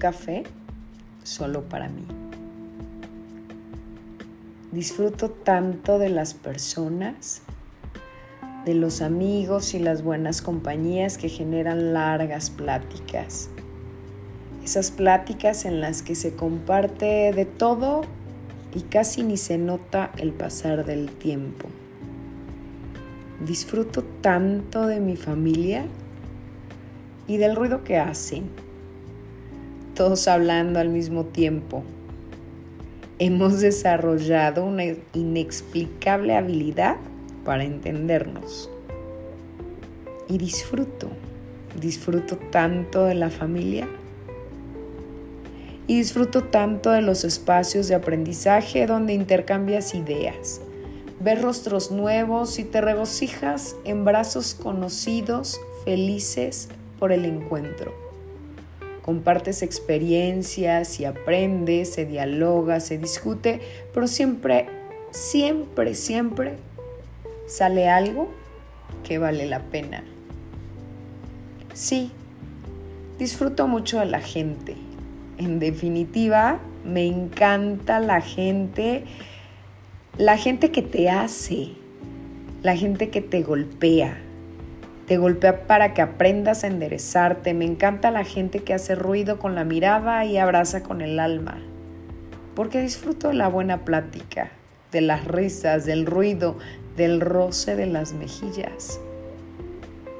café solo para mí. Disfruto tanto de las personas, de los amigos y las buenas compañías que generan largas pláticas. Esas pláticas en las que se comparte de todo y casi ni se nota el pasar del tiempo. Disfruto tanto de mi familia y del ruido que hacen, todos hablando al mismo tiempo. Hemos desarrollado una inexplicable habilidad para entendernos. Y disfruto, disfruto tanto de la familia y disfruto tanto de los espacios de aprendizaje donde intercambias ideas, ves rostros nuevos y te regocijas en brazos conocidos, felices por el encuentro. Compartes experiencias y aprendes, se dialoga, se discute, pero siempre, siempre, siempre sale algo que vale la pena. Sí, disfruto mucho de la gente en definitiva, me encanta la gente, la gente que te hace, la gente que te golpea. Te golpea para que aprendas a enderezarte. Me encanta la gente que hace ruido con la mirada y abraza con el alma. Porque disfruto de la buena plática, de las risas, del ruido, del roce de las mejillas,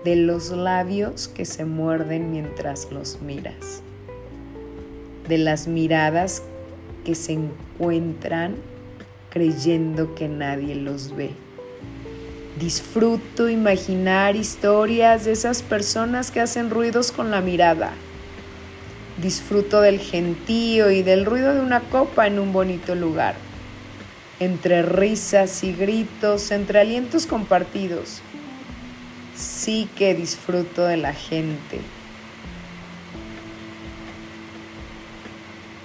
de los labios que se muerden mientras los miras de las miradas que se encuentran creyendo que nadie los ve. Disfruto imaginar historias de esas personas que hacen ruidos con la mirada. Disfruto del gentío y del ruido de una copa en un bonito lugar. Entre risas y gritos, entre alientos compartidos. Sí que disfruto de la gente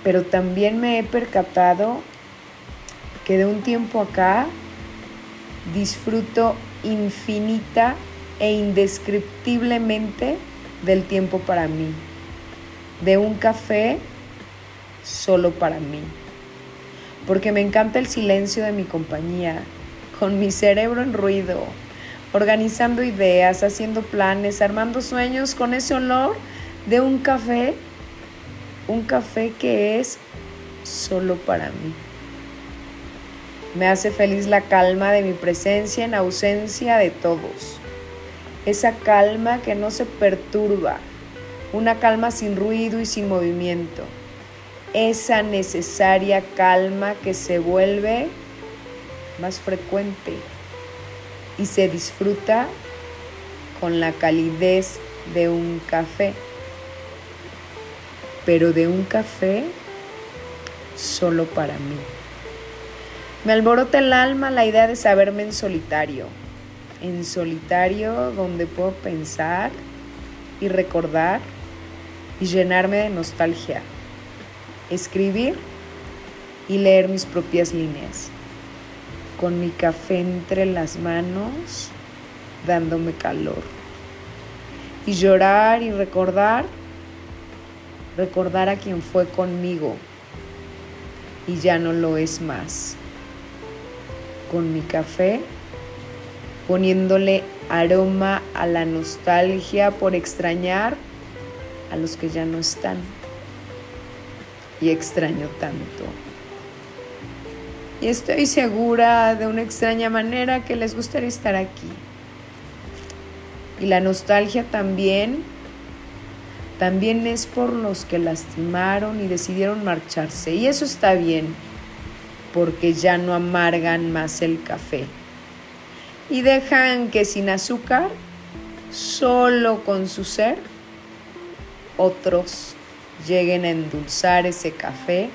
pero también me he percatado que de un tiempo acá disfruto infinita e indescriptiblemente del tiempo para mí, de un café solo para mí, porque me encanta el silencio de mi compañía, con mi cerebro en ruido, organizando ideas, haciendo planes, armando sueños con ese olor de un café un café que es solo para mí. Me hace feliz la calma de mi presencia en ausencia de todos. Esa calma que no se perturba, una calma sin ruido y sin movimiento. Esa necesaria calma que se vuelve más frecuente y se disfruta con la calidez de un café pero de un café solo para mí. Me alborota el alma la idea de saberme en solitario, en solitario donde puedo pensar y recordar y llenarme de nostalgia, escribir y leer mis propias líneas, con mi café entre las manos, dándome calor, y llorar y recordar recordar a quien fue conmigo. Y ya no lo es más. Con mi café, poniéndole aroma a la nostalgia por extrañar a los que ya no están. Y extraño tanto. Y estoy segura de una extraña manera que les gustaría estar aquí. Y la nostalgia también también es por los que lastimaron y decidieron marcharse. Y eso está bien, porque ya no amargan más el café. Y dejan que sin azúcar, solo con su ser, otros lleguen a endulzar ese café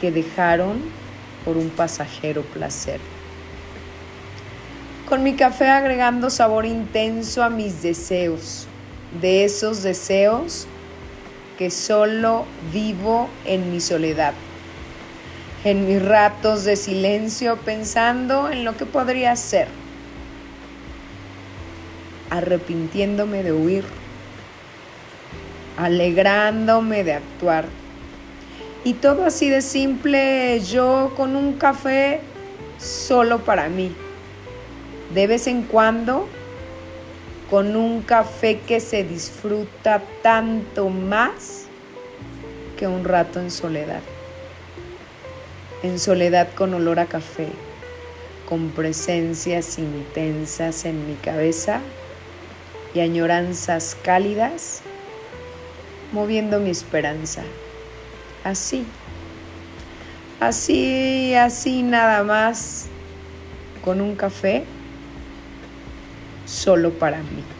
que dejaron por un pasajero placer. Con mi café agregando sabor intenso a mis deseos de esos deseos que solo vivo en mi soledad, en mis ratos de silencio pensando en lo que podría ser, arrepintiéndome de huir, alegrándome de actuar. Y todo así de simple, yo con un café solo para mí. De vez en cuando, con un café que se disfruta tanto más que un rato en soledad. En soledad con olor a café, con presencias intensas en mi cabeza y añoranzas cálidas, moviendo mi esperanza. Así, así, así nada más, con un café solo para mí.